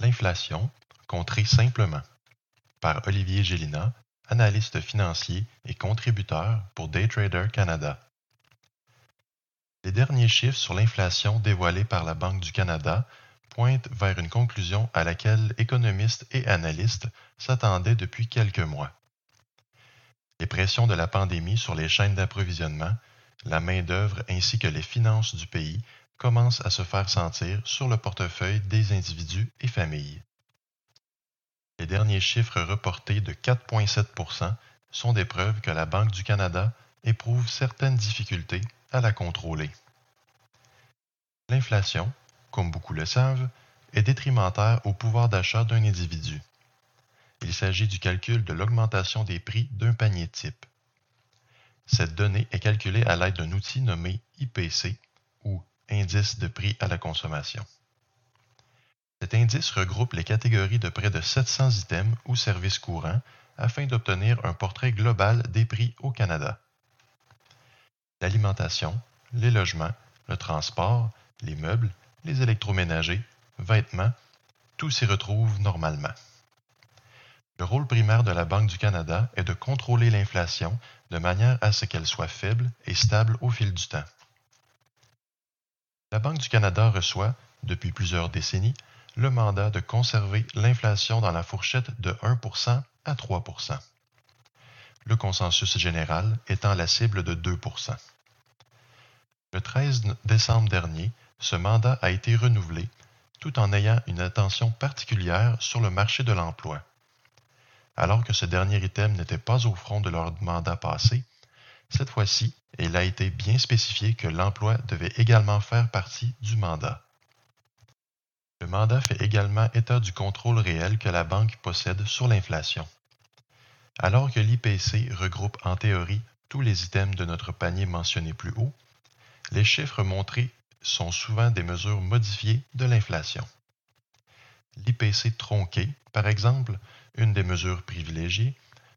L'inflation, contrée simplement. Par Olivier Gélina, analyste financier et contributeur pour Daytrader Canada. Les derniers chiffres sur l'inflation dévoilés par la Banque du Canada pointent vers une conclusion à laquelle économistes et analystes s'attendaient depuis quelques mois. Les pressions de la pandémie sur les chaînes d'approvisionnement, la main-d'œuvre ainsi que les finances du pays commencent à se faire sentir sur le portefeuille des individus et familles. Les derniers chiffres reportés de 4,7% sont des preuves que la Banque du Canada éprouve certaines difficultés à la contrôler. L'inflation, comme beaucoup le savent, est détrimentaire au pouvoir d'achat d'un individu. Il s'agit du calcul de l'augmentation des prix d'un panier type. Cette donnée est calculée à l'aide d'un outil nommé IPC ou Indice de prix à la consommation. Cet indice regroupe les catégories de près de 700 items ou services courants afin d'obtenir un portrait global des prix au Canada. L'alimentation, les logements, le transport, les meubles, les électroménagers, vêtements, tout s'y retrouve normalement. Le rôle primaire de la Banque du Canada est de contrôler l'inflation de manière à ce qu'elle soit faible et stable au fil du temps. La Banque du Canada reçoit, depuis plusieurs décennies, le mandat de conserver l'inflation dans la fourchette de 1% à 3% le consensus général étant la cible de 2% Le 13 décembre dernier, ce mandat a été renouvelé tout en ayant une attention particulière sur le marché de l'emploi. Alors que ce dernier item n'était pas au front de leur mandat passé, cette fois-ci, il a été bien spécifié que l'emploi devait également faire partie du mandat. Le mandat fait également état du contrôle réel que la banque possède sur l'inflation. Alors que l'IPC regroupe en théorie tous les items de notre panier mentionnés plus haut, les chiffres montrés sont souvent des mesures modifiées de l'inflation. L'IPC tronqué, par exemple, une des mesures privilégiées,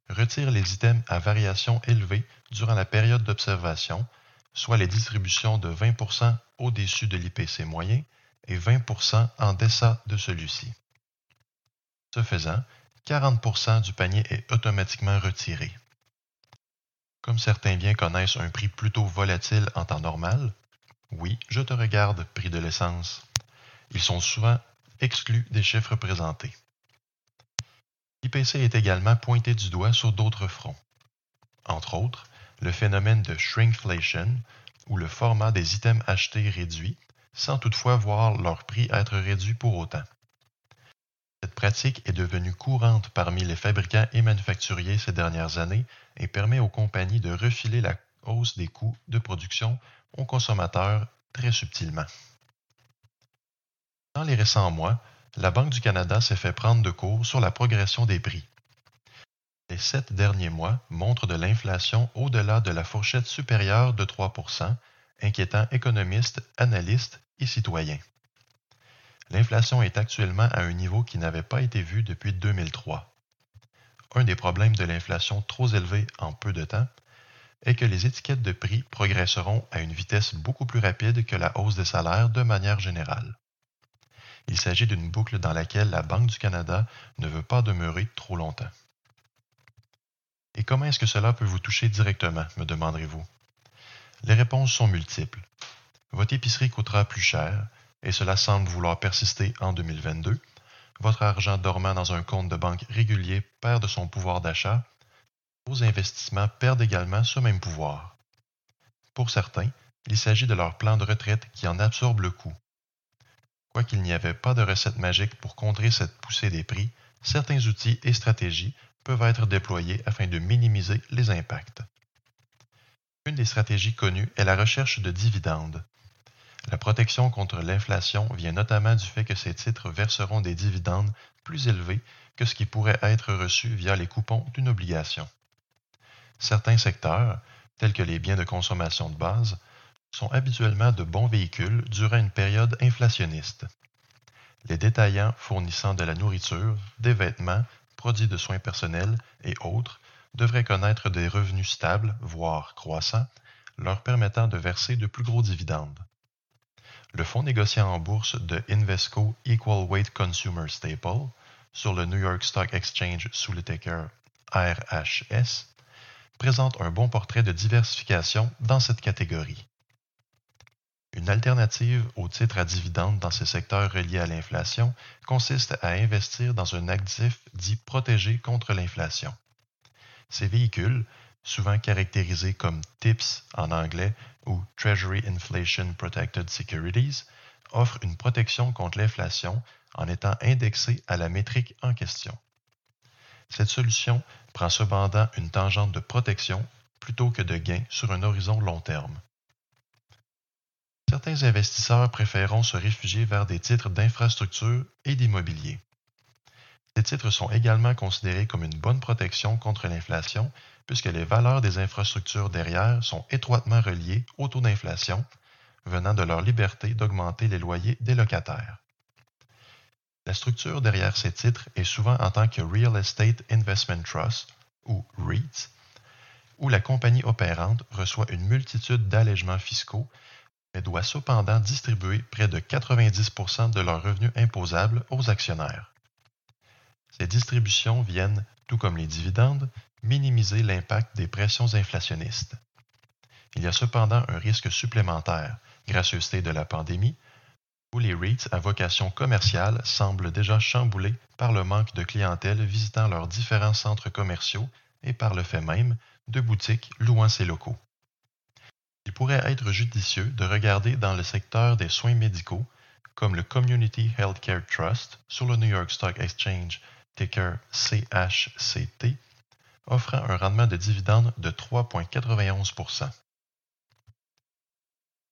retire les items à variation élevée durant la période d'observation, soit les distributions de 20% au-dessus de l'IPC moyen et 20% en deçà de celui-ci. Ce faisant, 40% du panier est automatiquement retiré. Comme certains biens connaissent un prix plutôt volatile en temps normal, oui, je te regarde, prix de l'essence, ils sont souvent exclus des chiffres présentés. L'IPC est également pointé du doigt sur d'autres fronts. Entre autres, le phénomène de shrinkflation, où le format des items achetés réduit, sans toutefois voir leur prix être réduit pour autant. Cette pratique est devenue courante parmi les fabricants et manufacturiers ces dernières années et permet aux compagnies de refiler la hausse des coûts de production aux consommateurs très subtilement. Dans les récents mois, la Banque du Canada s'est fait prendre de court sur la progression des prix. Les sept derniers mois montrent de l'inflation au-delà de la fourchette supérieure de 3% inquiétant économistes, analystes et citoyens. L'inflation est actuellement à un niveau qui n'avait pas été vu depuis 2003. Un des problèmes de l'inflation trop élevée en peu de temps est que les étiquettes de prix progresseront à une vitesse beaucoup plus rapide que la hausse des salaires de manière générale. Il s'agit d'une boucle dans laquelle la Banque du Canada ne veut pas demeurer trop longtemps. Et comment est-ce que cela peut vous toucher directement, me demanderez-vous? Les réponses sont multiples. Votre épicerie coûtera plus cher, et cela semble vouloir persister en 2022. Votre argent dormant dans un compte de banque régulier perd de son pouvoir d'achat. Vos investissements perdent également ce même pouvoir. Pour certains, il s'agit de leur plan de retraite qui en absorbe le coût. Quoiqu'il n'y avait pas de recette magique pour contrer cette poussée des prix, certains outils et stratégies peuvent être déployés afin de minimiser les impacts. Une des stratégies connues est la recherche de dividendes. La protection contre l'inflation vient notamment du fait que ces titres verseront des dividendes plus élevés que ce qui pourrait être reçu via les coupons d'une obligation. Certains secteurs, tels que les biens de consommation de base, sont habituellement de bons véhicules durant une période inflationniste. Les détaillants fournissant de la nourriture, des vêtements, produits de soins personnels et autres devraient connaître des revenus stables, voire croissants, leur permettant de verser de plus gros dividendes. Le fonds négociant en bourse de Invesco Equal Weight Consumer Staple sur le New York Stock Exchange sous le ticker RHS présente un bon portrait de diversification dans cette catégorie. Une alternative aux titres à dividendes dans ces secteurs reliés à l'inflation consiste à investir dans un actif dit protégé contre l'inflation. Ces véhicules, souvent caractérisés comme TIPS en anglais ou Treasury Inflation Protected Securities, offrent une protection contre l'inflation en étant indexés à la métrique en question. Cette solution prend cependant une tangente de protection plutôt que de gain sur un horizon long terme. Certains investisseurs préféreront se réfugier vers des titres d'infrastructure et d'immobilier. Ces titres sont également considérés comme une bonne protection contre l'inflation puisque les valeurs des infrastructures derrière sont étroitement reliées au taux d'inflation, venant de leur liberté d'augmenter les loyers des locataires. La structure derrière ces titres est souvent en tant que Real Estate Investment Trust, ou REIT, où la compagnie opérante reçoit une multitude d'allègements fiscaux mais doit cependant distribuer près de 90% de leurs revenus imposables aux actionnaires. Ces distributions viennent, tout comme les dividendes, minimiser l'impact des pressions inflationnistes. Il y a cependant un risque supplémentaire, gracieuseté de la pandémie, où les REITs à vocation commerciale semblent déjà chamboulés par le manque de clientèle visitant leurs différents centres commerciaux et par le fait même de boutiques louant ces locaux il pourrait être judicieux de regarder dans le secteur des soins médicaux, comme le Community Healthcare Trust sur le New York Stock Exchange, ticker CHCT, offrant un rendement de dividende de 3,91%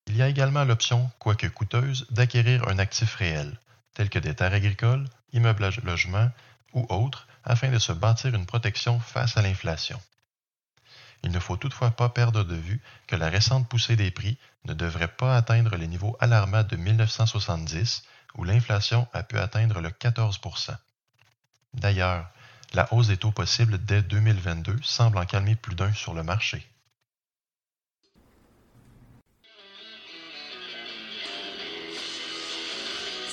Il y a également l'option, quoique coûteuse, d'acquérir un actif réel, tel que des terres agricoles, immeubles à logement ou autres, afin de se bâtir une protection face à l'inflation. Il ne faut toutefois pas perdre de vue que la récente poussée des prix ne devrait pas atteindre les niveaux alarmants de 1970 où l'inflation a pu atteindre le 14% D'ailleurs, la hausse des taux possibles dès 2022 semble en calmer plus d'un sur le marché.